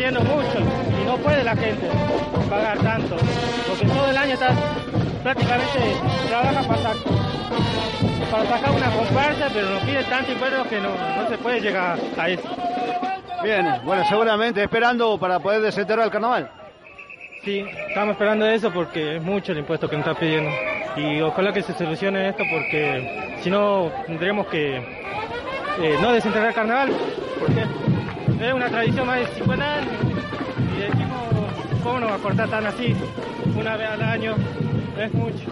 pidiendo mucho y no puede la gente pagar tanto, porque todo el año está prácticamente trabaja para, para sacar una comparsa, pero nos pide tanto impuesto que no, no se puede llegar a eso. Bien, bueno, seguramente esperando para poder desenterrar el carnaval. Sí, estamos esperando eso porque es mucho el impuesto que nos está pidiendo. Y ojalá que se solucione esto porque si no tendremos que eh, no desenterrar el carnaval, es una tradición más de 50 años. Y decimos, ¿cómo nos va a cortar tan así? Una vez al año, es mucho.